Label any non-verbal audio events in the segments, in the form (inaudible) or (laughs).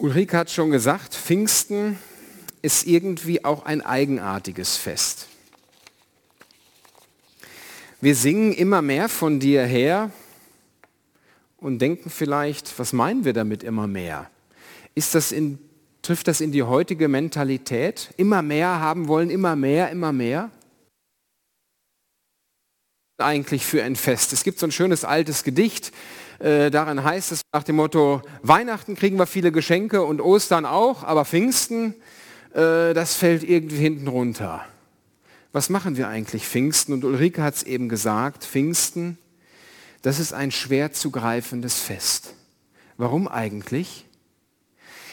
Ulrike hat schon gesagt, Pfingsten ist irgendwie auch ein eigenartiges Fest. Wir singen immer mehr von dir her und denken vielleicht, was meinen wir damit immer mehr? Ist das in, trifft das in die heutige Mentalität? Immer mehr haben wollen, immer mehr, immer mehr? Eigentlich für ein Fest. Es gibt so ein schönes altes Gedicht, äh, darin heißt es nach dem Motto, Weihnachten kriegen wir viele Geschenke und Ostern auch, aber Pfingsten, äh, das fällt irgendwie hinten runter. Was machen wir eigentlich Pfingsten? Und Ulrike hat es eben gesagt, Pfingsten, das ist ein schwer zu greifendes Fest. Warum eigentlich?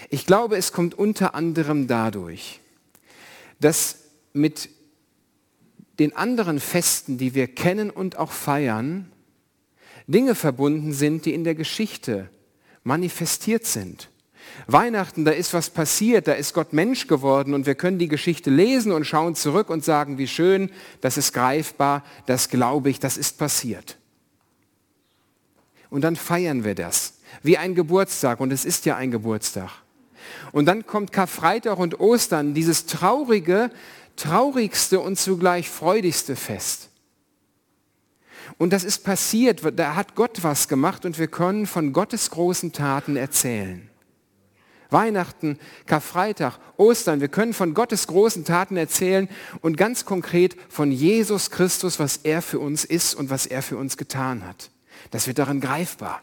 Ich glaube, es kommt unter anderem dadurch, dass mit den anderen Festen, die wir kennen und auch feiern, Dinge verbunden sind, die in der Geschichte manifestiert sind. Weihnachten, da ist was passiert, da ist Gott Mensch geworden und wir können die Geschichte lesen und schauen zurück und sagen, wie schön, das ist greifbar, das glaube ich, das ist passiert. Und dann feiern wir das, wie ein Geburtstag und es ist ja ein Geburtstag. Und dann kommt Karfreitag und Ostern, dieses traurige, traurigste und zugleich freudigste Fest. Und das ist passiert, da hat Gott was gemacht und wir können von Gottes großen Taten erzählen. Weihnachten, Karfreitag, Ostern, wir können von Gottes großen Taten erzählen und ganz konkret von Jesus Christus, was er für uns ist und was er für uns getan hat. Das wird darin greifbar.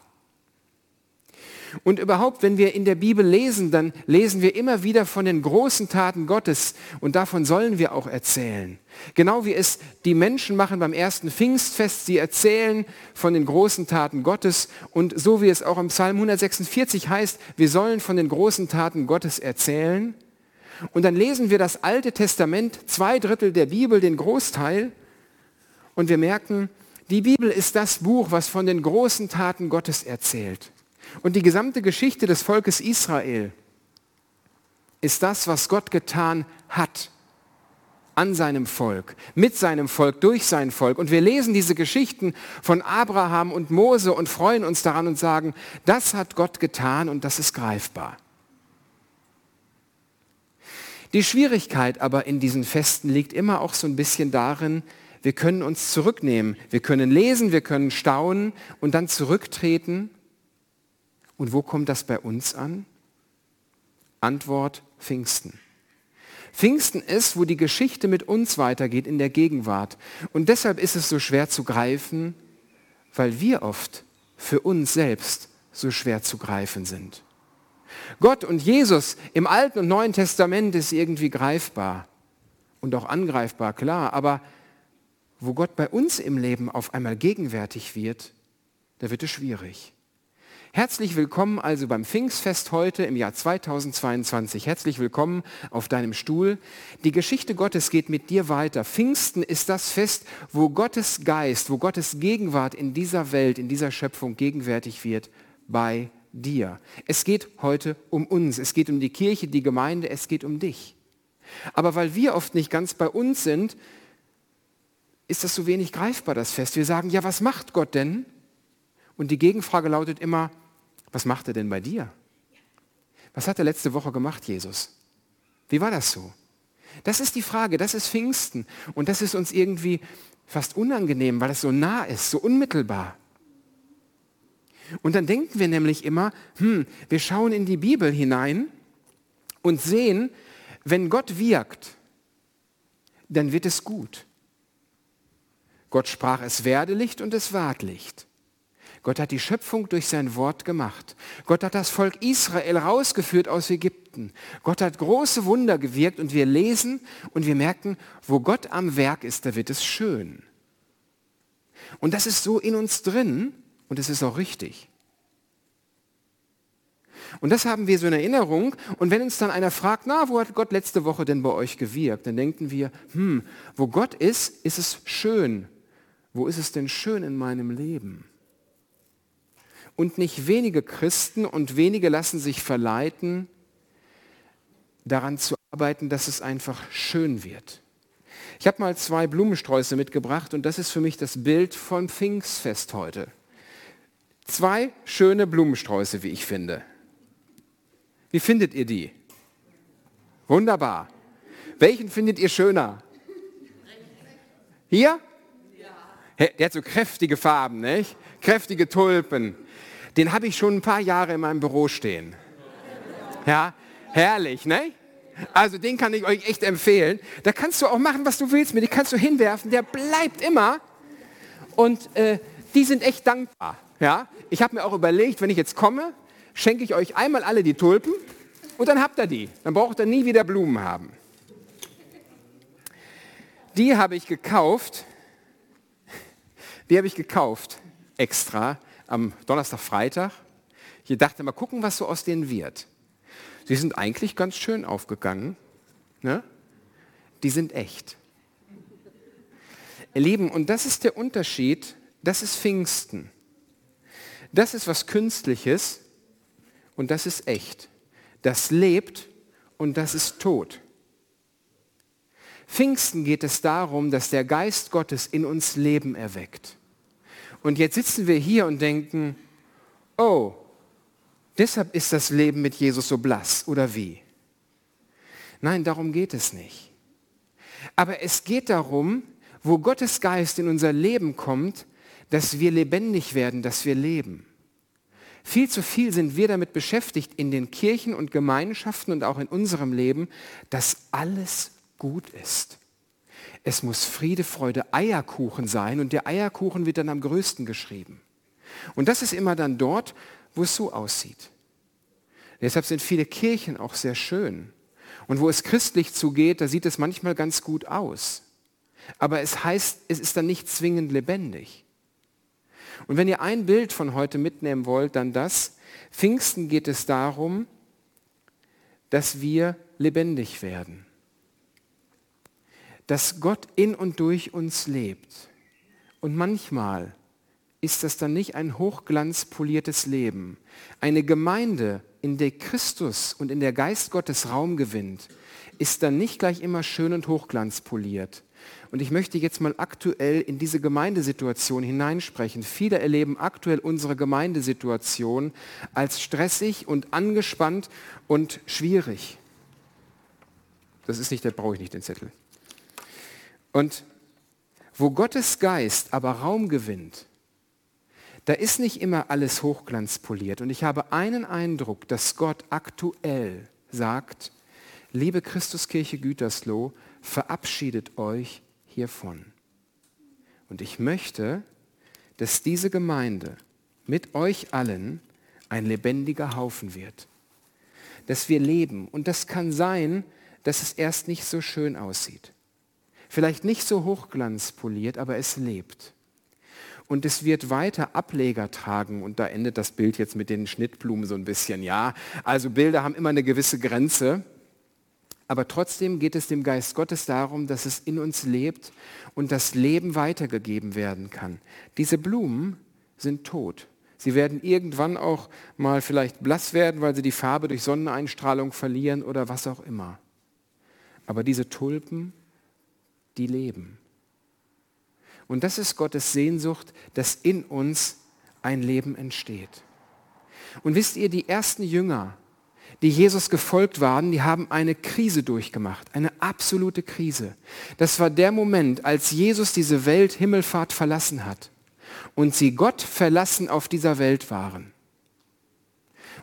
Und überhaupt, wenn wir in der Bibel lesen, dann lesen wir immer wieder von den großen Taten Gottes und davon sollen wir auch erzählen. Genau wie es die Menschen machen beim ersten Pfingstfest, sie erzählen von den großen Taten Gottes und so wie es auch im Psalm 146 heißt, wir sollen von den großen Taten Gottes erzählen. Und dann lesen wir das Alte Testament, zwei Drittel der Bibel, den Großteil, und wir merken, die Bibel ist das Buch, was von den großen Taten Gottes erzählt. Und die gesamte Geschichte des Volkes Israel ist das, was Gott getan hat an seinem Volk, mit seinem Volk, durch sein Volk. Und wir lesen diese Geschichten von Abraham und Mose und freuen uns daran und sagen, das hat Gott getan und das ist greifbar. Die Schwierigkeit aber in diesen Festen liegt immer auch so ein bisschen darin, wir können uns zurücknehmen, wir können lesen, wir können staunen und dann zurücktreten und wo kommt das bei uns an? Antwort Pfingsten. Pfingsten ist, wo die Geschichte mit uns weitergeht in der Gegenwart. Und deshalb ist es so schwer zu greifen, weil wir oft für uns selbst so schwer zu greifen sind. Gott und Jesus im Alten und Neuen Testament ist irgendwie greifbar und auch angreifbar, klar, aber wo Gott bei uns im Leben auf einmal gegenwärtig wird, da wird es schwierig. Herzlich willkommen also beim Pfingstfest heute im Jahr 2022. Herzlich willkommen auf deinem Stuhl. Die Geschichte Gottes geht mit dir weiter. Pfingsten ist das Fest, wo Gottes Geist, wo Gottes Gegenwart in dieser Welt, in dieser Schöpfung gegenwärtig wird bei dir. Es geht heute um uns. Es geht um die Kirche, die Gemeinde, es geht um dich. Aber weil wir oft nicht ganz bei uns sind, ist das so wenig greifbar, das Fest. Wir sagen, ja, was macht Gott denn? Und die Gegenfrage lautet immer, was macht er denn bei dir? Was hat er letzte Woche gemacht, Jesus? Wie war das so? Das ist die Frage, das ist Pfingsten. Und das ist uns irgendwie fast unangenehm, weil es so nah ist, so unmittelbar. Und dann denken wir nämlich immer, hm, wir schauen in die Bibel hinein und sehen, wenn Gott wirkt, dann wird es gut. Gott sprach, es werde Licht und es ward Licht. Gott hat die Schöpfung durch sein Wort gemacht. Gott hat das Volk Israel rausgeführt aus Ägypten. Gott hat große Wunder gewirkt und wir lesen und wir merken, wo Gott am Werk ist, da wird es schön. Und das ist so in uns drin und es ist auch richtig. Und das haben wir so in Erinnerung. Und wenn uns dann einer fragt, na, wo hat Gott letzte Woche denn bei euch gewirkt? Dann denken wir, hm, wo Gott ist, ist es schön. Wo ist es denn schön in meinem Leben? Und nicht wenige Christen und wenige lassen sich verleiten, daran zu arbeiten, dass es einfach schön wird. Ich habe mal zwei Blumensträuße mitgebracht und das ist für mich das Bild von Pfingstfest heute. Zwei schöne Blumensträuße, wie ich finde. Wie findet ihr die? Wunderbar. Welchen findet ihr schöner? Hier? Der hat so kräftige Farben, nicht? Kräftige Tulpen. Den habe ich schon ein paar Jahre in meinem Büro stehen. Ja, herrlich, ne? Also den kann ich euch echt empfehlen. Da kannst du auch machen, was du willst mit. Die kannst du hinwerfen. Der bleibt immer. Und äh, die sind echt dankbar. Ja? Ich habe mir auch überlegt, wenn ich jetzt komme, schenke ich euch einmal alle die Tulpen und dann habt ihr die. Dann braucht ihr nie wieder Blumen haben. Die habe ich gekauft. Die habe ich gekauft extra am Donnerstag, Freitag. Ich dachte mal gucken, was so aus denen wird. Sie sind eigentlich ganz schön aufgegangen. Ne? Die sind echt. Ihr Lieben, und das ist der Unterschied, das ist Pfingsten. Das ist was Künstliches und das ist echt. Das lebt und das ist tot. Pfingsten geht es darum, dass der Geist Gottes in uns Leben erweckt. Und jetzt sitzen wir hier und denken, oh, deshalb ist das Leben mit Jesus so blass oder wie? Nein, darum geht es nicht. Aber es geht darum, wo Gottes Geist in unser Leben kommt, dass wir lebendig werden, dass wir leben. Viel zu viel sind wir damit beschäftigt in den Kirchen und Gemeinschaften und auch in unserem Leben, dass alles gut ist. Es muss Friede, Freude, Eierkuchen sein und der Eierkuchen wird dann am größten geschrieben. Und das ist immer dann dort, wo es so aussieht. Deshalb sind viele Kirchen auch sehr schön. Und wo es christlich zugeht, da sieht es manchmal ganz gut aus. Aber es heißt, es ist dann nicht zwingend lebendig. Und wenn ihr ein Bild von heute mitnehmen wollt, dann das. Pfingsten geht es darum, dass wir lebendig werden. Dass Gott in und durch uns lebt. Und manchmal ist das dann nicht ein hochglanzpoliertes Leben. Eine Gemeinde, in der Christus und in der Geist Gottes Raum gewinnt, ist dann nicht gleich immer schön und hochglanzpoliert. Und ich möchte jetzt mal aktuell in diese Gemeindesituation hineinsprechen. Viele erleben aktuell unsere Gemeindesituation als stressig und angespannt und schwierig. Das ist nicht, da brauche ich nicht den Zettel. Und wo Gottes Geist aber Raum gewinnt, da ist nicht immer alles hochglanzpoliert. Und ich habe einen Eindruck, dass Gott aktuell sagt, liebe Christuskirche Gütersloh, verabschiedet euch hiervon. Und ich möchte, dass diese Gemeinde mit euch allen ein lebendiger Haufen wird. Dass wir leben. Und das kann sein, dass es erst nicht so schön aussieht. Vielleicht nicht so hochglanzpoliert, aber es lebt. Und es wird weiter Ableger tragen. Und da endet das Bild jetzt mit den Schnittblumen so ein bisschen. Ja, also Bilder haben immer eine gewisse Grenze. Aber trotzdem geht es dem Geist Gottes darum, dass es in uns lebt und das Leben weitergegeben werden kann. Diese Blumen sind tot. Sie werden irgendwann auch mal vielleicht blass werden, weil sie die Farbe durch Sonneneinstrahlung verlieren oder was auch immer. Aber diese Tulpen, die leben. Und das ist Gottes Sehnsucht, dass in uns ein Leben entsteht. Und wisst ihr, die ersten Jünger, die Jesus gefolgt waren, die haben eine Krise durchgemacht, eine absolute Krise. Das war der Moment, als Jesus diese Welt Himmelfahrt verlassen hat und sie Gott verlassen auf dieser Welt waren.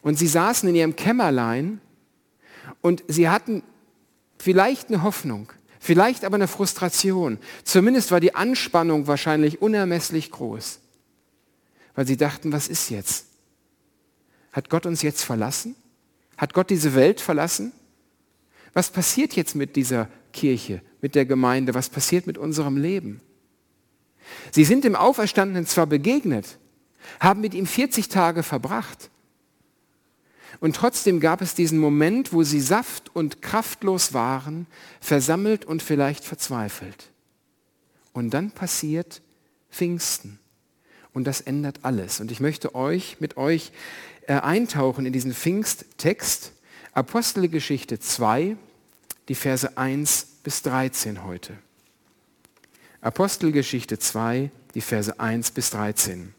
Und sie saßen in ihrem Kämmerlein und sie hatten vielleicht eine Hoffnung, vielleicht aber eine Frustration. Zumindest war die Anspannung wahrscheinlich unermesslich groß, weil sie dachten, was ist jetzt? Hat Gott uns jetzt verlassen? Hat Gott diese Welt verlassen? Was passiert jetzt mit dieser Kirche, mit der Gemeinde? Was passiert mit unserem Leben? Sie sind dem Auferstandenen zwar begegnet, haben mit ihm 40 Tage verbracht. Und trotzdem gab es diesen Moment, wo sie saft- und kraftlos waren, versammelt und vielleicht verzweifelt. Und dann passiert Pfingsten. Und das ändert alles. Und ich möchte euch mit euch äh, eintauchen in diesen Pfingsttext, Apostelgeschichte 2, die Verse 1 bis 13 heute. Apostelgeschichte 2, die Verse 1 bis 13.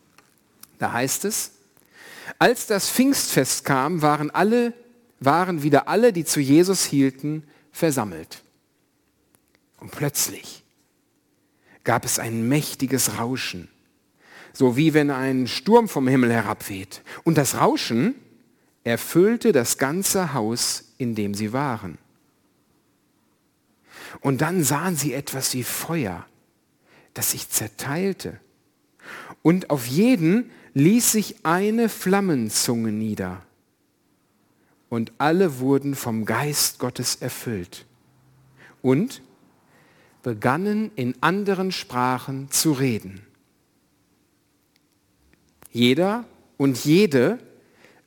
Da heißt es, als das Pfingstfest kam, waren alle waren wieder alle, die zu Jesus hielten, versammelt. Und plötzlich gab es ein mächtiges Rauschen, so wie wenn ein Sturm vom Himmel herabweht. Und das Rauschen erfüllte das ganze Haus, in dem sie waren. Und dann sahen sie etwas wie Feuer, das sich zerteilte. Und auf jeden ließ sich eine Flammenzunge nieder. Und alle wurden vom Geist Gottes erfüllt. Und begannen in anderen Sprachen zu reden. Jeder und jede,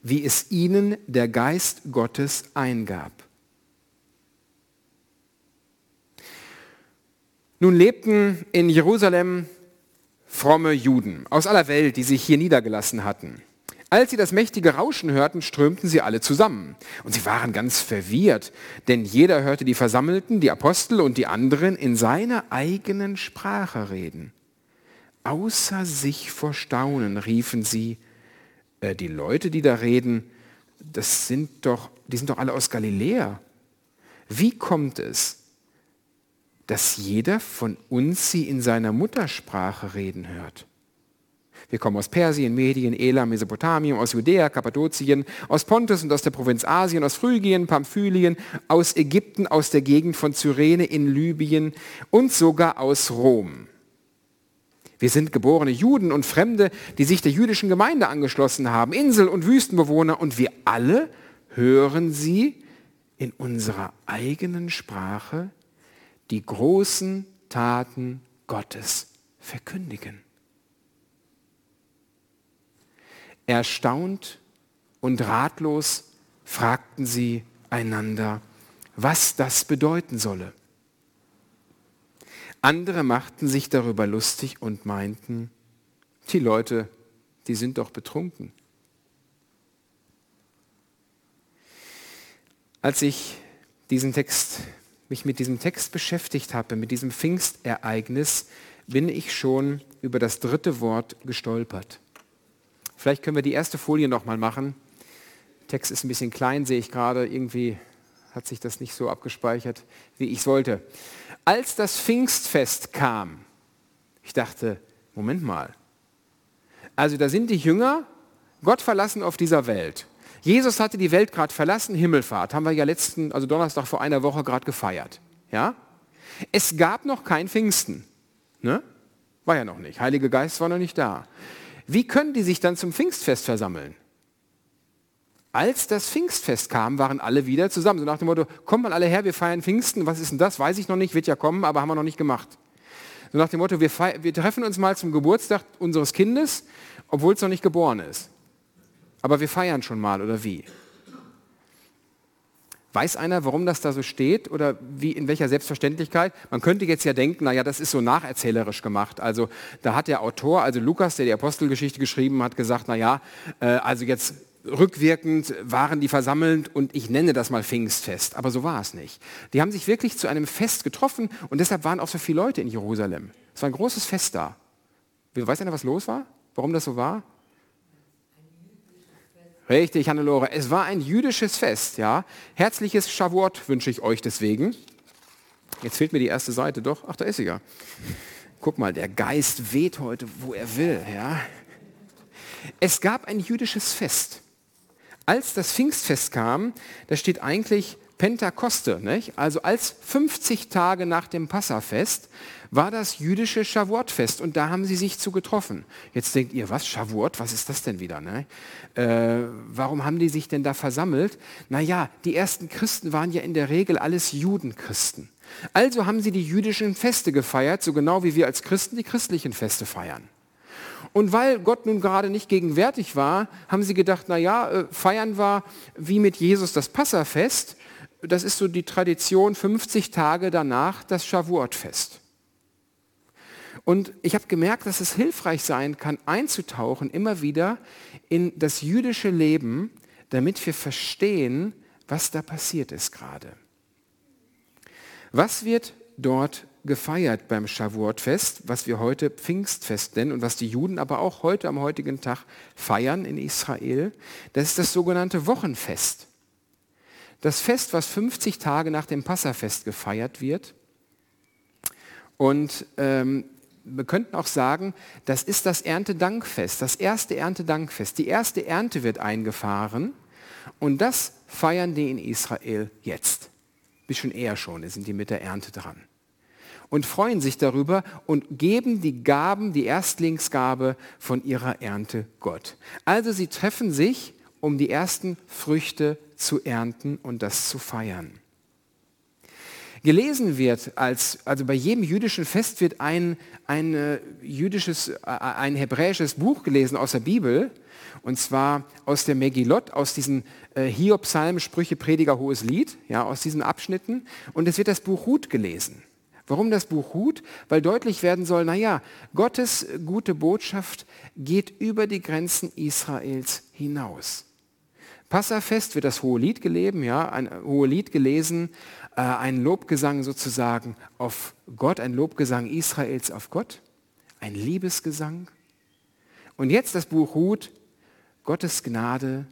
wie es ihnen der Geist Gottes eingab. Nun lebten in Jerusalem fromme Juden aus aller Welt, die sich hier niedergelassen hatten. Als sie das mächtige Rauschen hörten, strömten sie alle zusammen. Und sie waren ganz verwirrt, denn jeder hörte die Versammelten, die Apostel und die anderen in seiner eigenen Sprache reden. Außer sich vor Staunen riefen sie, äh, die Leute, die da reden, das sind doch, die sind doch alle aus Galiläa. Wie kommt es, dass jeder von uns sie in seiner Muttersprache reden hört. Wir kommen aus Persien, Medien, Elam, Mesopotamien, aus Judäa, Kappadokien, aus Pontus und aus der Provinz Asien, aus Phrygien, Pamphylien, aus Ägypten, aus der Gegend von Cyrene in Libyen und sogar aus Rom. Wir sind geborene Juden und Fremde, die sich der jüdischen Gemeinde angeschlossen haben, Insel- und Wüstenbewohner, und wir alle hören sie in unserer eigenen Sprache die großen Taten Gottes verkündigen. Erstaunt und ratlos fragten sie einander, was das bedeuten solle. Andere machten sich darüber lustig und meinten, die Leute, die sind doch betrunken. Als ich diesen Text mich mit diesem Text beschäftigt habe, mit diesem Pfingstereignis, bin ich schon über das dritte Wort gestolpert. Vielleicht können wir die erste Folie nochmal machen. Der Text ist ein bisschen klein, sehe ich gerade. Irgendwie hat sich das nicht so abgespeichert, wie ich sollte. Als das Pfingstfest kam, ich dachte, Moment mal. Also da sind die Jünger, Gott verlassen auf dieser Welt. Jesus hatte die Welt gerade verlassen, Himmelfahrt, haben wir ja letzten, also Donnerstag vor einer Woche gerade gefeiert. Ja? Es gab noch kein Pfingsten. Ne? War ja noch nicht. Heilige Geist war noch nicht da. Wie können die sich dann zum Pfingstfest versammeln? Als das Pfingstfest kam, waren alle wieder zusammen. So nach dem Motto, kommt mal alle her, wir feiern Pfingsten. Was ist denn das? Weiß ich noch nicht, wird ja kommen, aber haben wir noch nicht gemacht. So nach dem Motto, wir, wir treffen uns mal zum Geburtstag unseres Kindes, obwohl es noch nicht geboren ist aber wir feiern schon mal oder wie? Weiß einer, warum das da so steht oder wie, in welcher Selbstverständlichkeit? Man könnte jetzt ja denken, naja, das ist so nacherzählerisch gemacht. Also da hat der Autor, also Lukas, der die Apostelgeschichte geschrieben hat, gesagt, naja, äh, also jetzt rückwirkend waren die versammelt und ich nenne das mal Pfingstfest. Aber so war es nicht. Die haben sich wirklich zu einem Fest getroffen und deshalb waren auch so viele Leute in Jerusalem. Es war ein großes Fest da. Weiß einer, was los war? Warum das so war? Richtig, Hannelore. Es war ein jüdisches Fest, ja. Herzliches Shavuot wünsche ich euch deswegen. Jetzt fehlt mir die erste Seite, doch. Ach, da ist sie ja. Guck mal, der Geist weht heute, wo er will, ja. Es gab ein jüdisches Fest. Als das Pfingstfest kam, da steht eigentlich Pentakoste, nicht? also als 50 Tage nach dem Passafest, war das jüdische Shavuot-Fest und da haben sie sich zu getroffen. Jetzt denkt ihr, was, Shavuot, was ist das denn wieder? Ne? Äh, warum haben die sich denn da versammelt? Naja, die ersten Christen waren ja in der Regel alles Judenchristen. Also haben sie die jüdischen Feste gefeiert, so genau wie wir als Christen die christlichen Feste feiern. Und weil Gott nun gerade nicht gegenwärtig war, haben sie gedacht, naja, äh, feiern wir wie mit Jesus das Passafest. Das ist so die Tradition, 50 Tage danach das Shavuot-Fest. Und ich habe gemerkt, dass es hilfreich sein kann, einzutauchen immer wieder in das jüdische Leben, damit wir verstehen, was da passiert ist gerade. Was wird dort gefeiert beim Shavuot-Fest, was wir heute Pfingstfest nennen und was die Juden aber auch heute am heutigen Tag feiern in Israel? Das ist das sogenannte Wochenfest. Das Fest, was 50 Tage nach dem Passafest gefeiert wird. Und ähm, wir könnten auch sagen, das ist das Erntedankfest, das erste Erntedankfest. Die erste Ernte wird eingefahren und das feiern die in Israel jetzt. Bisschen eher schon, sind die mit der Ernte dran. Und freuen sich darüber und geben die Gaben, die Erstlingsgabe von ihrer Ernte Gott. Also sie treffen sich, um die ersten Früchte zu ernten und das zu feiern gelesen wird, als, also bei jedem jüdischen Fest wird ein, ein, äh, jüdisches, äh, ein hebräisches Buch gelesen aus der Bibel, und zwar aus der Megillot, aus diesen äh, Hiob, Psalm, Sprüche, Prediger, Hohes Lied, ja, aus diesen Abschnitten. Und es wird das Buch Hut gelesen. Warum das Buch Hut? Weil deutlich werden soll, naja, Gottes gute Botschaft geht über die Grenzen Israels hinaus. Passafest wird das hohe Lied gelesen, ja, ein hohe Lied gelesen, äh, ein Lobgesang sozusagen auf Gott, ein Lobgesang Israels auf Gott, ein Liebesgesang. Und jetzt das Buch Hut, Gottes Gnade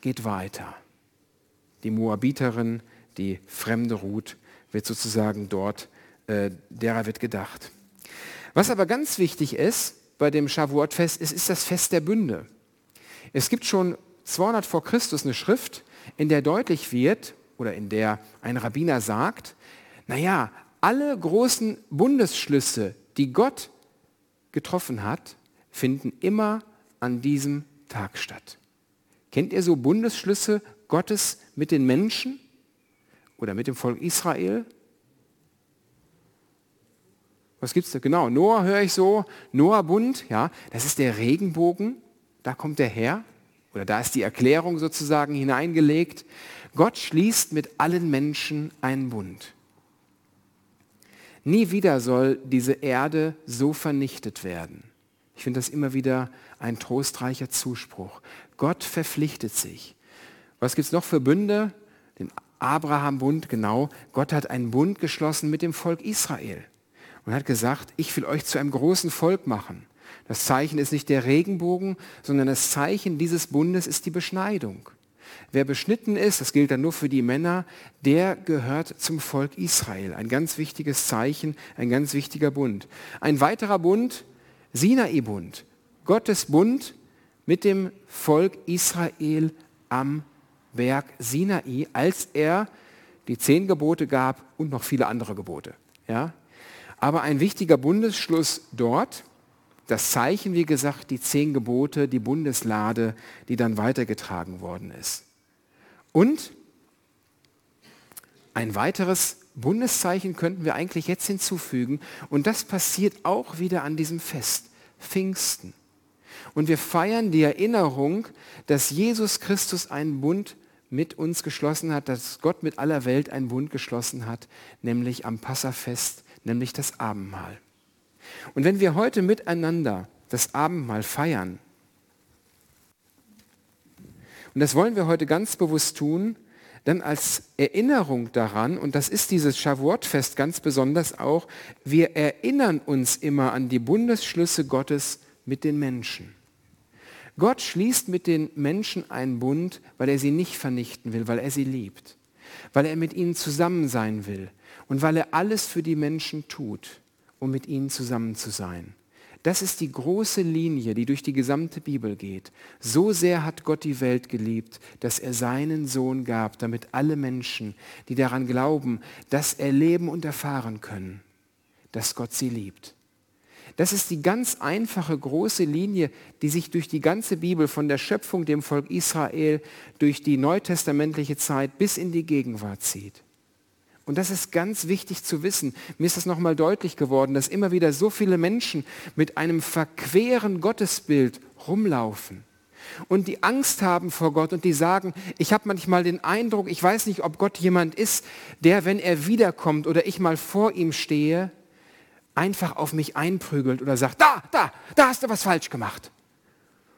geht weiter. Die Moabiterin, die fremde Ruth, wird sozusagen dort, äh, derer wird gedacht. Was aber ganz wichtig ist bei dem Shavuot-Fest, ist, ist das Fest der Bünde. Es gibt schon 200 vor Christus eine Schrift, in der deutlich wird, oder in der ein Rabbiner sagt, naja, alle großen Bundesschlüsse, die Gott getroffen hat, finden immer an diesem Tag statt. Kennt ihr so Bundesschlüsse Gottes mit den Menschen oder mit dem Volk Israel? Was gibt es da? Genau, Noah höre ich so, Noah-Bund, ja, das ist der Regenbogen, da kommt der her, oder da ist die Erklärung sozusagen hineingelegt. Gott schließt mit allen Menschen einen Bund. Nie wieder soll diese Erde so vernichtet werden. Ich finde das immer wieder ein trostreicher Zuspruch. Gott verpflichtet sich. Was gibt es noch für Bünde? Den Abraham-Bund, genau. Gott hat einen Bund geschlossen mit dem Volk Israel und hat gesagt, ich will euch zu einem großen Volk machen. Das Zeichen ist nicht der Regenbogen, sondern das Zeichen dieses Bundes ist die Beschneidung. Wer beschnitten ist, das gilt dann nur für die Männer, der gehört zum Volk Israel. Ein ganz wichtiges Zeichen, ein ganz wichtiger Bund. Ein weiterer Bund, Sinai-Bund. Gottes Bund mit dem Volk Israel am Berg Sinai, als er die zehn Gebote gab und noch viele andere Gebote. Ja? Aber ein wichtiger Bundesschluss dort, das Zeichen, wie gesagt, die zehn Gebote, die Bundeslade, die dann weitergetragen worden ist. Und ein weiteres Bundeszeichen könnten wir eigentlich jetzt hinzufügen und das passiert auch wieder an diesem Fest, Pfingsten. Und wir feiern die Erinnerung, dass Jesus Christus einen Bund mit uns geschlossen hat, dass Gott mit aller Welt einen Bund geschlossen hat, nämlich am Passafest, nämlich das Abendmahl. Und wenn wir heute miteinander das Abendmahl feiern, und das wollen wir heute ganz bewusst tun, dann als Erinnerung daran, und das ist dieses Shavuot-Fest ganz besonders auch, wir erinnern uns immer an die Bundesschlüsse Gottes mit den Menschen. Gott schließt mit den Menschen einen Bund, weil er sie nicht vernichten will, weil er sie liebt, weil er mit ihnen zusammen sein will und weil er alles für die Menschen tut um mit ihnen zusammen zu sein. Das ist die große Linie, die durch die gesamte Bibel geht. So sehr hat Gott die Welt geliebt, dass er seinen Sohn gab, damit alle Menschen, die daran glauben, das erleben und erfahren können, dass Gott sie liebt. Das ist die ganz einfache große Linie, die sich durch die ganze Bibel von der Schöpfung dem Volk Israel durch die neutestamentliche Zeit bis in die Gegenwart zieht. Und das ist ganz wichtig zu wissen. Mir ist das nochmal deutlich geworden, dass immer wieder so viele Menschen mit einem verqueren Gottesbild rumlaufen und die Angst haben vor Gott und die sagen, ich habe manchmal den Eindruck, ich weiß nicht, ob Gott jemand ist, der, wenn er wiederkommt oder ich mal vor ihm stehe, einfach auf mich einprügelt oder sagt, da, da, da hast du was falsch gemacht.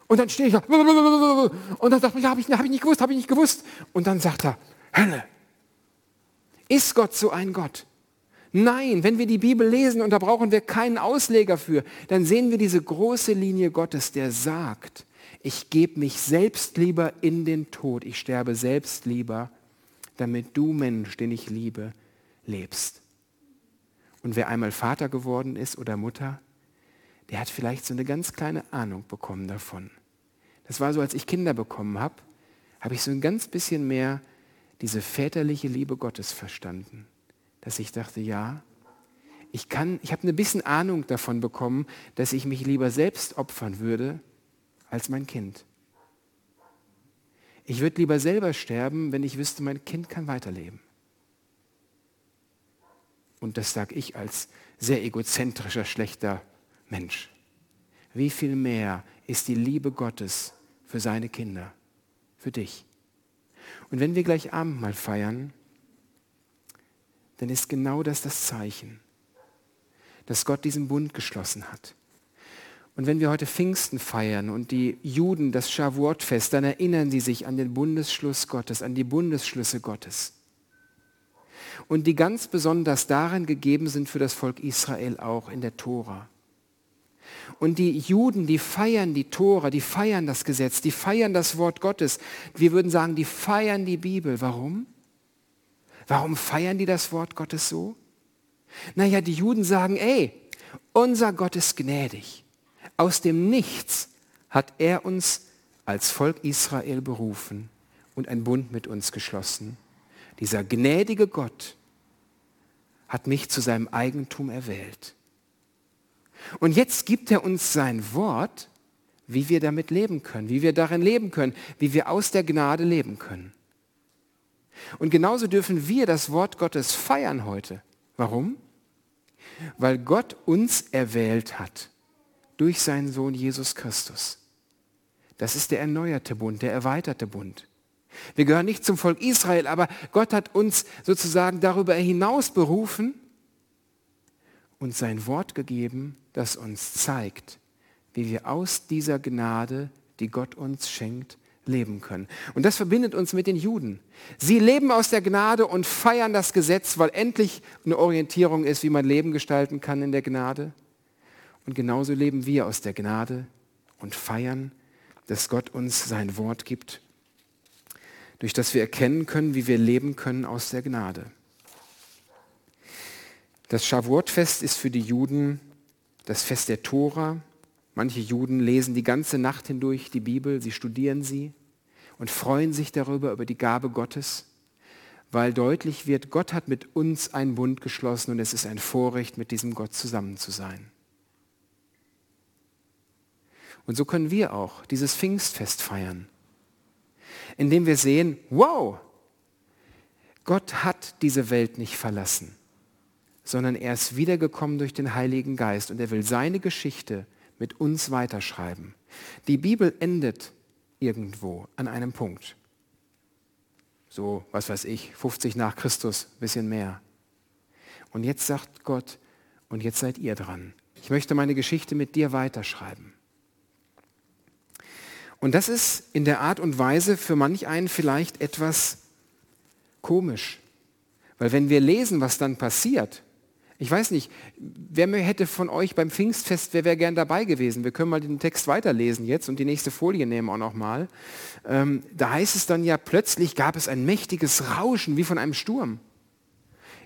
Und dann stehe ich da und dann sagt ja, habe ich, hab ich nicht gewusst, habe ich nicht gewusst. Und dann sagt er, Hölle, ist Gott so ein Gott? Nein, wenn wir die Bibel lesen, und da brauchen wir keinen Ausleger für, dann sehen wir diese große Linie Gottes, der sagt, ich gebe mich selbst lieber in den Tod, ich sterbe selbst lieber, damit du Mensch, den ich liebe, lebst. Und wer einmal Vater geworden ist oder Mutter, der hat vielleicht so eine ganz kleine Ahnung bekommen davon. Das war so, als ich Kinder bekommen habe, habe ich so ein ganz bisschen mehr diese väterliche Liebe Gottes verstanden. Dass ich dachte, ja, ich kann, ich habe eine bisschen Ahnung davon bekommen, dass ich mich lieber selbst opfern würde als mein Kind. Ich würde lieber selber sterben, wenn ich wüsste, mein Kind kann weiterleben. Und das sage ich als sehr egozentrischer, schlechter Mensch. Wie viel mehr ist die Liebe Gottes für seine Kinder, für dich? Und wenn wir gleich Abendmahl feiern, dann ist genau das das Zeichen, dass Gott diesen Bund geschlossen hat. Und wenn wir heute Pfingsten feiern und die Juden das Shavuot-Fest, dann erinnern sie sich an den Bundesschluss Gottes, an die Bundesschlüsse Gottes. Und die ganz besonders darin gegeben sind für das Volk Israel auch in der Tora. Und die Juden, die feiern die Tora, die feiern das Gesetz, die feiern das Wort Gottes. Wir würden sagen, die feiern die Bibel. Warum? Warum feiern die das Wort Gottes so? Naja, die Juden sagen, ey, unser Gott ist gnädig. Aus dem Nichts hat er uns als Volk Israel berufen und einen Bund mit uns geschlossen. Dieser gnädige Gott hat mich zu seinem Eigentum erwählt. Und jetzt gibt er uns sein Wort, wie wir damit leben können, wie wir darin leben können, wie wir aus der Gnade leben können. Und genauso dürfen wir das Wort Gottes feiern heute. Warum? Weil Gott uns erwählt hat durch seinen Sohn Jesus Christus. Das ist der erneuerte Bund, der erweiterte Bund. Wir gehören nicht zum Volk Israel, aber Gott hat uns sozusagen darüber hinaus berufen und sein Wort gegeben, das uns zeigt, wie wir aus dieser Gnade, die Gott uns schenkt, leben können. Und das verbindet uns mit den Juden. Sie leben aus der Gnade und feiern das Gesetz, weil endlich eine Orientierung ist, wie man Leben gestalten kann in der Gnade. Und genauso leben wir aus der Gnade und feiern, dass Gott uns sein Wort gibt, durch das wir erkennen können, wie wir leben können aus der Gnade. Das Shavuot-Fest ist für die Juden das Fest der Tora. Manche Juden lesen die ganze Nacht hindurch die Bibel, sie studieren sie und freuen sich darüber, über die Gabe Gottes, weil deutlich wird, Gott hat mit uns einen Bund geschlossen und es ist ein Vorrecht, mit diesem Gott zusammen zu sein. Und so können wir auch dieses Pfingstfest feiern, indem wir sehen, wow, Gott hat diese Welt nicht verlassen sondern er ist wiedergekommen durch den Heiligen Geist und er will seine Geschichte mit uns weiterschreiben. Die Bibel endet irgendwo an einem Punkt. So, was weiß ich, 50 nach Christus, bisschen mehr. Und jetzt sagt Gott, und jetzt seid ihr dran. Ich möchte meine Geschichte mit dir weiterschreiben. Und das ist in der Art und Weise für manch einen vielleicht etwas komisch. Weil wenn wir lesen, was dann passiert, ich weiß nicht, wer hätte von euch beim Pfingstfest, wer wäre gern dabei gewesen? Wir können mal den Text weiterlesen jetzt und die nächste Folie nehmen auch nochmal. Ähm, da heißt es dann ja, plötzlich gab es ein mächtiges Rauschen wie von einem Sturm.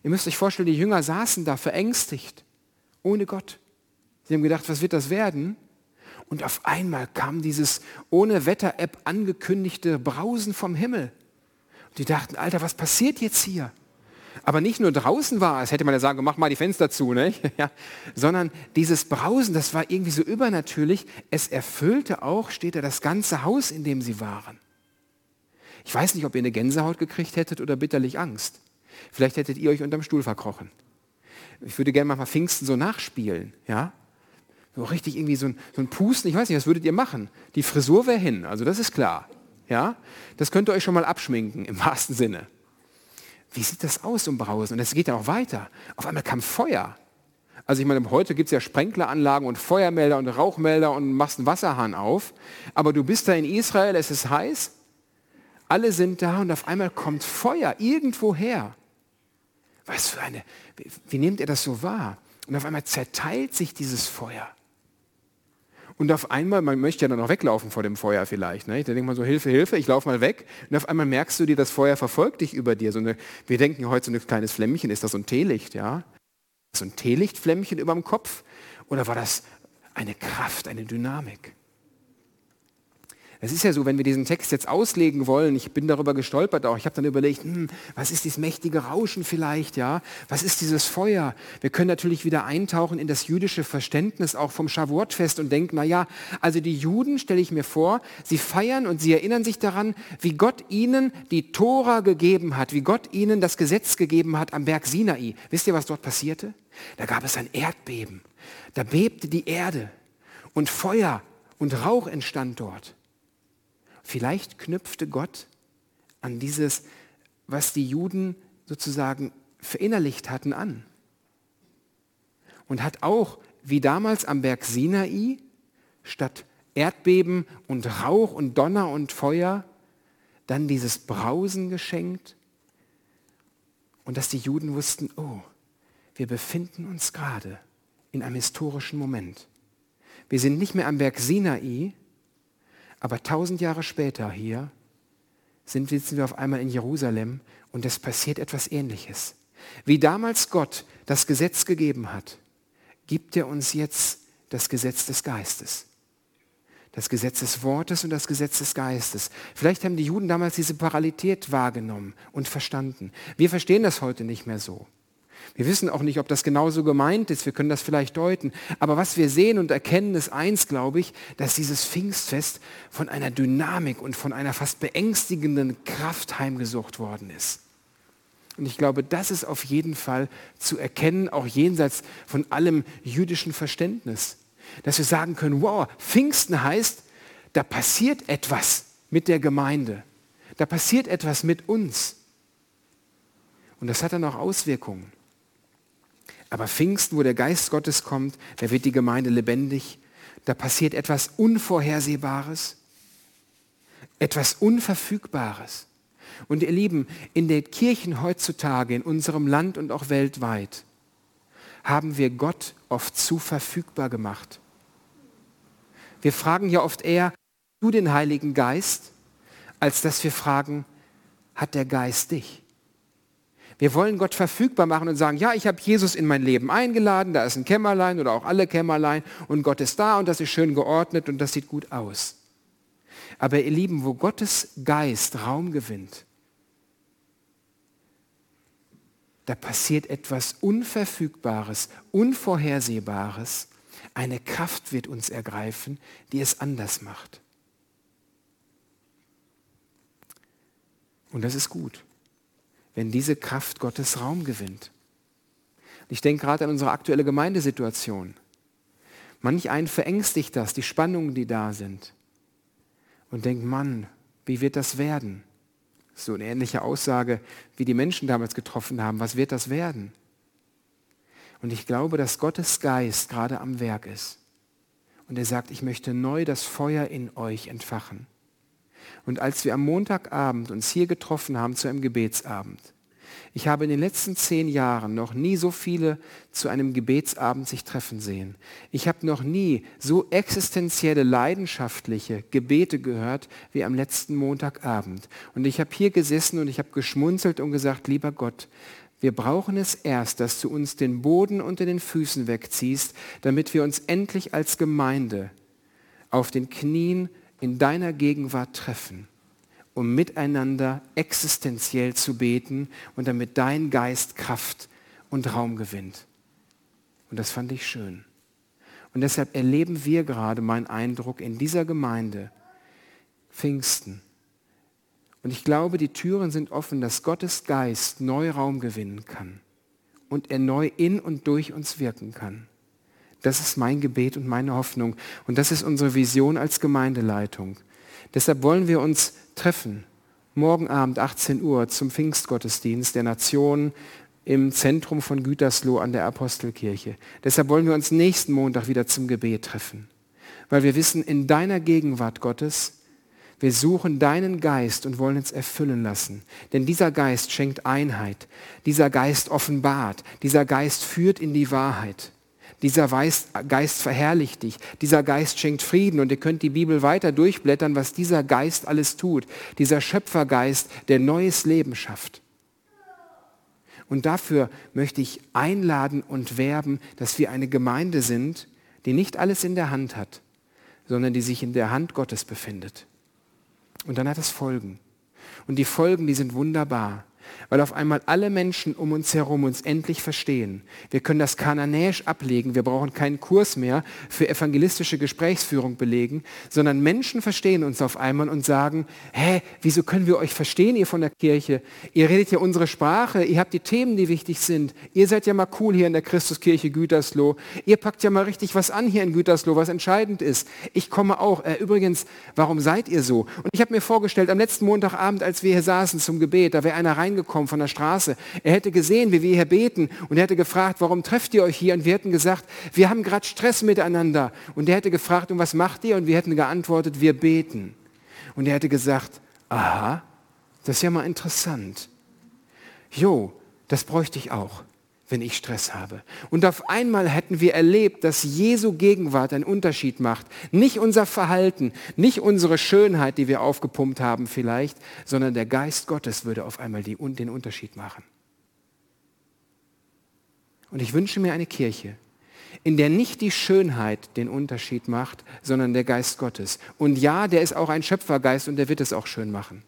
Ihr müsst euch vorstellen, die Jünger saßen da verängstigt, ohne Gott. Sie haben gedacht, was wird das werden? Und auf einmal kam dieses ohne Wetter-App angekündigte Brausen vom Himmel. Und die dachten, Alter, was passiert jetzt hier? Aber nicht nur draußen war es, hätte man ja sagen, mach mal die Fenster zu, ne? (laughs) ja, sondern dieses Brausen, das war irgendwie so übernatürlich. Es erfüllte auch, steht da, das ganze Haus, in dem sie waren. Ich weiß nicht, ob ihr eine Gänsehaut gekriegt hättet oder bitterlich Angst. Vielleicht hättet ihr euch unterm Stuhl verkrochen. Ich würde gerne mal Pfingsten so nachspielen, ja? So richtig irgendwie so ein, so ein Pusten, ich weiß nicht, was würdet ihr machen? Die Frisur wäre hin, also das ist klar. Ja? Das könnt ihr euch schon mal abschminken, im wahrsten Sinne wie sieht das aus um Brausen? Und es geht ja auch weiter. Auf einmal kam Feuer. Also ich meine, heute gibt es ja Sprenkleranlagen und Feuermelder und Rauchmelder und machst einen Wasserhahn auf. Aber du bist da in Israel, es ist heiß, alle sind da und auf einmal kommt Feuer irgendwo her. Was für eine, wie, wie nehmt ihr das so wahr? Und auf einmal zerteilt sich dieses Feuer. Und auf einmal, man möchte ja dann noch weglaufen vor dem Feuer vielleicht. Ne? Da denkt man so, Hilfe, Hilfe, ich laufe mal weg. Und auf einmal merkst du dir, das Feuer verfolgt dich über dir. So eine, wir denken heute, so ein kleines Flämmchen, ist das so ein Teelicht, ja? So ein Teelichtflämmchen über dem Kopf? Oder war das eine Kraft, eine Dynamik? Es ist ja so, wenn wir diesen Text jetzt auslegen wollen, ich bin darüber gestolpert auch, ich habe dann überlegt, hm, was ist dieses mächtige Rauschen vielleicht, ja? Was ist dieses Feuer? Wir können natürlich wieder eintauchen in das jüdische Verständnis auch vom Shavuot-Fest und denken, na ja, also die Juden, stelle ich mir vor, sie feiern und sie erinnern sich daran, wie Gott ihnen die Tora gegeben hat, wie Gott ihnen das Gesetz gegeben hat am Berg Sinai. Wisst ihr, was dort passierte? Da gab es ein Erdbeben. Da bebte die Erde und Feuer und Rauch entstand dort. Vielleicht knüpfte Gott an dieses, was die Juden sozusagen verinnerlicht hatten, an. Und hat auch, wie damals am Berg Sinai, statt Erdbeben und Rauch und Donner und Feuer, dann dieses Brausen geschenkt. Und dass die Juden wussten, oh, wir befinden uns gerade in einem historischen Moment. Wir sind nicht mehr am Berg Sinai, aber tausend Jahre später hier sind, sitzen wir auf einmal in Jerusalem und es passiert etwas Ähnliches. Wie damals Gott das Gesetz gegeben hat, gibt er uns jetzt das Gesetz des Geistes. Das Gesetz des Wortes und das Gesetz des Geistes. Vielleicht haben die Juden damals diese Parallelität wahrgenommen und verstanden. Wir verstehen das heute nicht mehr so. Wir wissen auch nicht, ob das genauso gemeint ist. Wir können das vielleicht deuten. Aber was wir sehen und erkennen, ist eins, glaube ich, dass dieses Pfingstfest von einer Dynamik und von einer fast beängstigenden Kraft heimgesucht worden ist. Und ich glaube, das ist auf jeden Fall zu erkennen, auch jenseits von allem jüdischen Verständnis. Dass wir sagen können, wow, Pfingsten heißt, da passiert etwas mit der Gemeinde. Da passiert etwas mit uns. Und das hat dann auch Auswirkungen. Aber Pfingsten, wo der Geist Gottes kommt, da wird die Gemeinde lebendig. Da passiert etwas Unvorhersehbares, etwas Unverfügbares. Und ihr Lieben, in den Kirchen heutzutage, in unserem Land und auch weltweit, haben wir Gott oft zu verfügbar gemacht. Wir fragen ja oft eher, du den Heiligen Geist, als dass wir fragen, hat der Geist dich? Wir wollen Gott verfügbar machen und sagen, ja, ich habe Jesus in mein Leben eingeladen, da ist ein Kämmerlein oder auch alle Kämmerlein und Gott ist da und das ist schön geordnet und das sieht gut aus. Aber ihr Lieben, wo Gottes Geist Raum gewinnt, da passiert etwas Unverfügbares, Unvorhersehbares. Eine Kraft wird uns ergreifen, die es anders macht. Und das ist gut wenn diese Kraft Gottes Raum gewinnt. Ich denke gerade an unsere aktuelle Gemeindesituation. Manch einen verängstigt das, die Spannungen, die da sind. Und denkt, Mann, wie wird das werden? So eine ähnliche Aussage, wie die Menschen damals getroffen haben. Was wird das werden? Und ich glaube, dass Gottes Geist gerade am Werk ist. Und er sagt, ich möchte neu das Feuer in euch entfachen. Und als wir am Montagabend uns hier getroffen haben zu einem Gebetsabend, ich habe in den letzten zehn Jahren noch nie so viele zu einem Gebetsabend sich treffen sehen. Ich habe noch nie so existenzielle, leidenschaftliche Gebete gehört wie am letzten Montagabend. Und ich habe hier gesessen und ich habe geschmunzelt und gesagt, lieber Gott, wir brauchen es erst, dass du uns den Boden unter den Füßen wegziehst, damit wir uns endlich als Gemeinde auf den Knien in deiner Gegenwart treffen, um miteinander existenziell zu beten und damit dein Geist Kraft und Raum gewinnt. Und das fand ich schön. Und deshalb erleben wir gerade meinen Eindruck in dieser Gemeinde Pfingsten. Und ich glaube, die Türen sind offen, dass Gottes Geist neu Raum gewinnen kann und er neu in und durch uns wirken kann. Das ist mein Gebet und meine Hoffnung. Und das ist unsere Vision als Gemeindeleitung. Deshalb wollen wir uns treffen. Morgen Abend 18 Uhr zum Pfingstgottesdienst der Nation im Zentrum von Gütersloh an der Apostelkirche. Deshalb wollen wir uns nächsten Montag wieder zum Gebet treffen. Weil wir wissen, in deiner Gegenwart Gottes, wir suchen deinen Geist und wollen uns erfüllen lassen. Denn dieser Geist schenkt Einheit. Dieser Geist offenbart. Dieser Geist führt in die Wahrheit. Dieser Geist verherrlicht dich. Dieser Geist schenkt Frieden. Und ihr könnt die Bibel weiter durchblättern, was dieser Geist alles tut. Dieser Schöpfergeist, der neues Leben schafft. Und dafür möchte ich einladen und werben, dass wir eine Gemeinde sind, die nicht alles in der Hand hat, sondern die sich in der Hand Gottes befindet. Und dann hat es Folgen. Und die Folgen, die sind wunderbar weil auf einmal alle Menschen um uns herum uns endlich verstehen. Wir können das Kananäisch ablegen, wir brauchen keinen Kurs mehr für evangelistische Gesprächsführung belegen, sondern Menschen verstehen uns auf einmal und sagen, hä, wieso können wir euch verstehen, ihr von der Kirche? Ihr redet ja unsere Sprache, ihr habt die Themen, die wichtig sind. Ihr seid ja mal cool hier in der Christuskirche Gütersloh. Ihr packt ja mal richtig was an hier in Gütersloh, was entscheidend ist. Ich komme auch. Äh, übrigens, warum seid ihr so? Und ich habe mir vorgestellt, am letzten Montagabend, als wir hier saßen zum Gebet, da wäre einer reingekommen, von der Straße. Er hätte gesehen, wie wir hier beten und er hätte gefragt, warum trefft ihr euch hier? Und wir hätten gesagt, wir haben gerade Stress miteinander. Und er hätte gefragt, und was macht ihr? Und wir hätten geantwortet, wir beten. Und er hätte gesagt, aha, das ist ja mal interessant. Jo, das bräuchte ich auch wenn ich Stress habe. Und auf einmal hätten wir erlebt, dass Jesu Gegenwart einen Unterschied macht. Nicht unser Verhalten, nicht unsere Schönheit, die wir aufgepumpt haben vielleicht, sondern der Geist Gottes würde auf einmal die, den Unterschied machen. Und ich wünsche mir eine Kirche, in der nicht die Schönheit den Unterschied macht, sondern der Geist Gottes. Und ja, der ist auch ein Schöpfergeist und der wird es auch schön machen.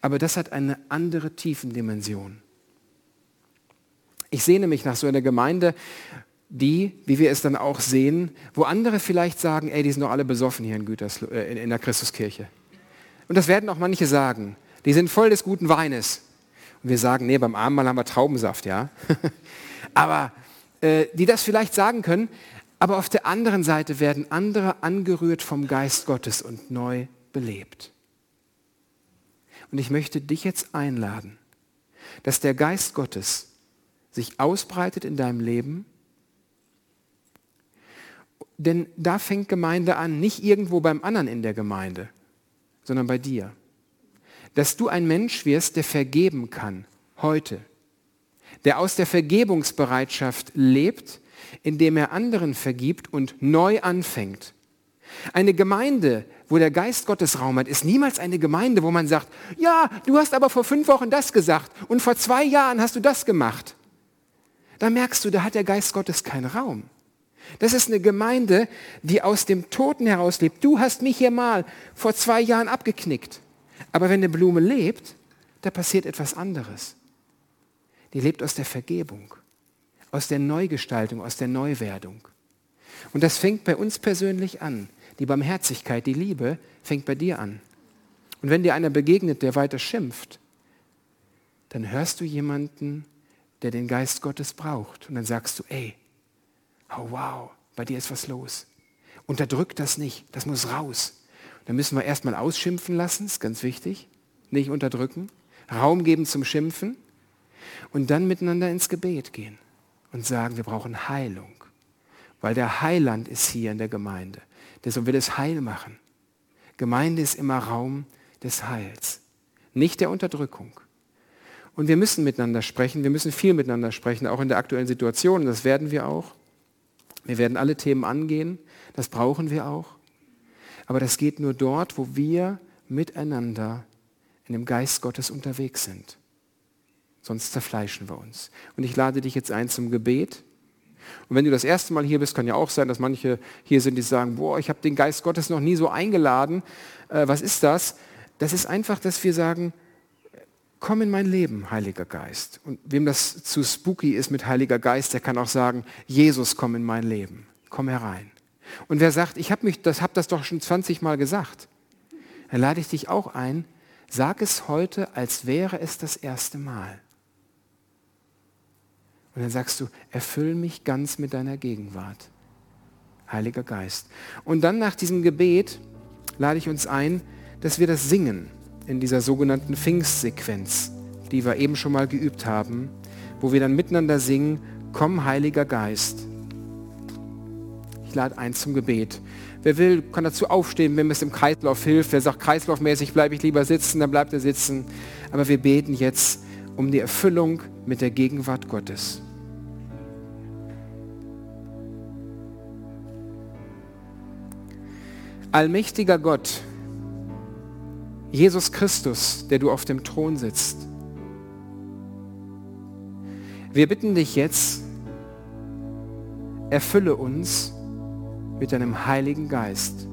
Aber das hat eine andere Tiefendimension. Ich sehne mich nach so einer Gemeinde, die, wie wir es dann auch sehen, wo andere vielleicht sagen, ey, die sind doch alle besoffen hier in, Güterslo äh, in der Christuskirche. Und das werden auch manche sagen. Die sind voll des guten Weines. Und wir sagen, nee, beim Abendmahl haben wir Traubensaft, ja. (laughs) aber äh, die das vielleicht sagen können, aber auf der anderen Seite werden andere angerührt vom Geist Gottes und neu belebt. Und ich möchte dich jetzt einladen, dass der Geist Gottes sich ausbreitet in deinem Leben. Denn da fängt Gemeinde an, nicht irgendwo beim anderen in der Gemeinde, sondern bei dir. Dass du ein Mensch wirst, der vergeben kann, heute. Der aus der Vergebungsbereitschaft lebt, indem er anderen vergibt und neu anfängt. Eine Gemeinde, wo der Geist Gottes Raum hat, ist niemals eine Gemeinde, wo man sagt, ja, du hast aber vor fünf Wochen das gesagt und vor zwei Jahren hast du das gemacht da merkst du, da hat der Geist Gottes keinen Raum. Das ist eine Gemeinde, die aus dem Toten heraus lebt. Du hast mich hier mal vor zwei Jahren abgeknickt. Aber wenn eine Blume lebt, da passiert etwas anderes. Die lebt aus der Vergebung, aus der Neugestaltung, aus der Neuwerdung. Und das fängt bei uns persönlich an. Die Barmherzigkeit, die Liebe fängt bei dir an. Und wenn dir einer begegnet, der weiter schimpft, dann hörst du jemanden, der den Geist Gottes braucht. Und dann sagst du, ey, oh wow, bei dir ist was los. Unterdrück das nicht, das muss raus. Dann müssen wir erstmal ausschimpfen lassen, ist ganz wichtig. Nicht unterdrücken. Raum geben zum Schimpfen. Und dann miteinander ins Gebet gehen und sagen, wir brauchen Heilung. Weil der Heiland ist hier in der Gemeinde. Der will es heil machen. Gemeinde ist immer Raum des Heils, nicht der Unterdrückung. Und wir müssen miteinander sprechen, wir müssen viel miteinander sprechen, auch in der aktuellen Situation. Das werden wir auch. Wir werden alle Themen angehen, das brauchen wir auch. Aber das geht nur dort, wo wir miteinander in dem Geist Gottes unterwegs sind. Sonst zerfleischen wir uns. Und ich lade dich jetzt ein zum Gebet. Und wenn du das erste Mal hier bist, kann ja auch sein, dass manche hier sind, die sagen, boah, ich habe den Geist Gottes noch nie so eingeladen. Äh, was ist das? Das ist einfach, dass wir sagen, komm in mein Leben, Heiliger Geist. Und wem das zu spooky ist mit Heiliger Geist, der kann auch sagen, Jesus, komm in mein Leben, komm herein. Und wer sagt, ich habe das, hab das doch schon 20 Mal gesagt, dann lade ich dich auch ein, sag es heute, als wäre es das erste Mal. Und dann sagst du, erfüll mich ganz mit deiner Gegenwart, Heiliger Geist. Und dann nach diesem Gebet lade ich uns ein, dass wir das singen in dieser sogenannten Pfingstsequenz, die wir eben schon mal geübt haben, wo wir dann miteinander singen, Komm Heiliger Geist. Ich lade ein zum Gebet. Wer will, kann dazu aufstehen, wenn es im Kreislauf hilft. Wer sagt, kreislaufmäßig bleibe ich lieber sitzen, dann bleibt er sitzen. Aber wir beten jetzt um die Erfüllung mit der Gegenwart Gottes. Allmächtiger Gott, Jesus Christus, der du auf dem Thron sitzt, wir bitten dich jetzt, erfülle uns mit deinem Heiligen Geist.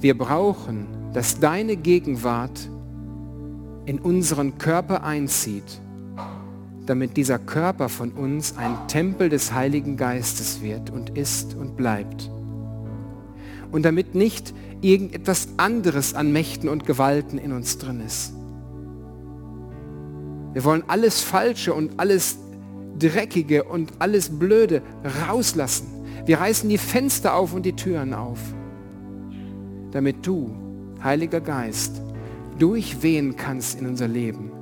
Wir brauchen, dass deine Gegenwart in unseren Körper einzieht, damit dieser Körper von uns ein Tempel des Heiligen Geistes wird und ist und bleibt. Und damit nicht irgendetwas anderes an Mächten und Gewalten in uns drin ist. Wir wollen alles Falsche und alles Dreckige und alles Blöde rauslassen. Wir reißen die Fenster auf und die Türen auf, damit du, Heiliger Geist, durchwehen kannst in unser Leben,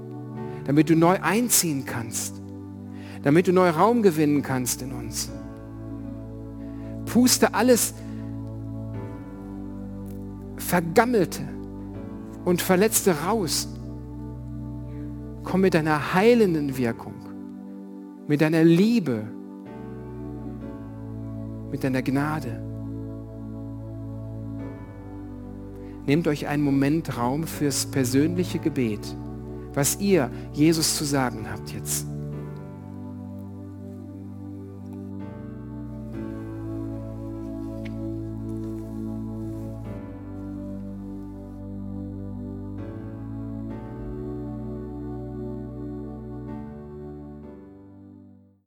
damit du neu einziehen kannst, damit du neu Raum gewinnen kannst in uns. Puste alles Vergammelte und Verletzte raus Komm mit deiner heilenden Wirkung, mit deiner Liebe, mit deiner Gnade. Nehmt euch einen Moment Raum fürs persönliche Gebet, was ihr Jesus zu sagen habt jetzt.